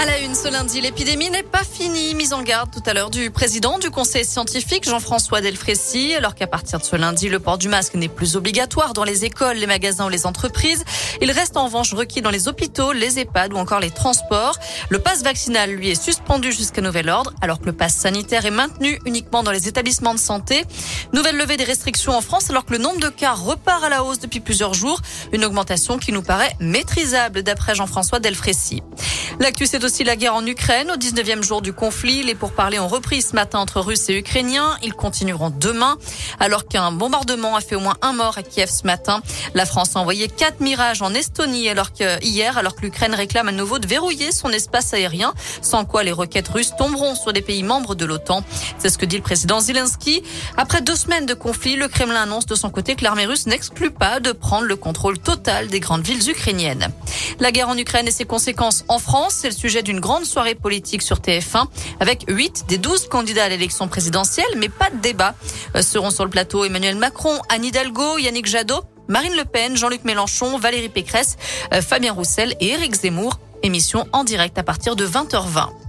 À la une ce lundi, l'épidémie n'est pas finie. Mise en garde tout à l'heure du président du conseil scientifique Jean-François Delfrécy, alors qu'à partir de ce lundi, le port du masque n'est plus obligatoire dans les écoles, les magasins ou les entreprises. Il reste en revanche requis dans les hôpitaux, les EHPAD ou encore les transports. Le passe vaccinal, lui, est suspendu jusqu'à nouvel ordre, alors que le passe sanitaire est maintenu uniquement dans les établissements de santé. Nouvelle levée des restrictions en France, alors que le nombre de cas repart à la hausse depuis plusieurs jours. Une augmentation qui nous paraît maîtrisable, d'après Jean-François Delfrécy. L'actu, c'est aussi la guerre en Ukraine. Au 19e jour du conflit, les pourparlers ont repris ce matin entre Russes et Ukrainiens. Ils continueront demain. Alors qu'un bombardement a fait au moins un mort à Kiev ce matin. La France a envoyé quatre mirages en Estonie alors hier, alors que l'Ukraine réclame à nouveau de verrouiller son espace aérien, sans quoi les roquettes russes tomberont sur des pays membres de l'OTAN. C'est ce que dit le président Zelensky. Après deux semaines de conflit, le Kremlin annonce de son côté que l'armée russe n'exclut pas de prendre le contrôle total des grandes villes ukrainiennes. La guerre en Ukraine et ses conséquences en France c'est le sujet d'une grande soirée politique sur TF1 avec 8 des 12 candidats à l'élection présidentielle, mais pas de débat. Euh, seront sur le plateau Emmanuel Macron, Anne Hidalgo, Yannick Jadot, Marine Le Pen, Jean-Luc Mélenchon, Valérie Pécresse, euh, Fabien Roussel et Éric Zemmour. Émission en direct à partir de 20h20.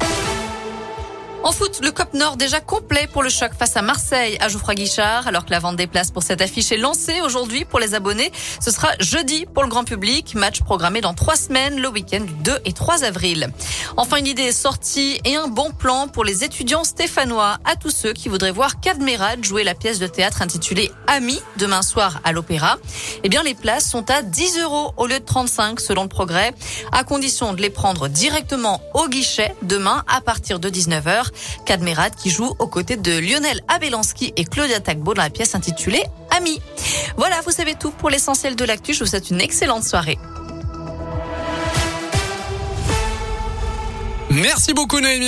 En foot, le COP Nord déjà complet pour le choc face à Marseille à Geoffroy Guichard. Alors que la vente des places pour cette affiche est lancée aujourd'hui pour les abonnés, ce sera jeudi pour le grand public. Match programmé dans trois semaines, le week-end du 2 et 3 avril. Enfin, une idée est sortie et un bon plan pour les étudiants stéphanois. À tous ceux qui voudraient voir Cadmerade jouer la pièce de théâtre intitulée Ami demain soir à l'Opéra. Eh bien, les places sont à 10 euros au lieu de 35 selon le progrès, à condition de les prendre directement au guichet demain à partir de 19h. Cadmerat qui joue aux côtés de Lionel Abelanski et Claudia Tagbo dans la pièce intitulée Ami. Voilà, vous savez tout pour l'essentiel de l'actu. Je vous souhaite une excellente soirée. Merci beaucoup Noémie.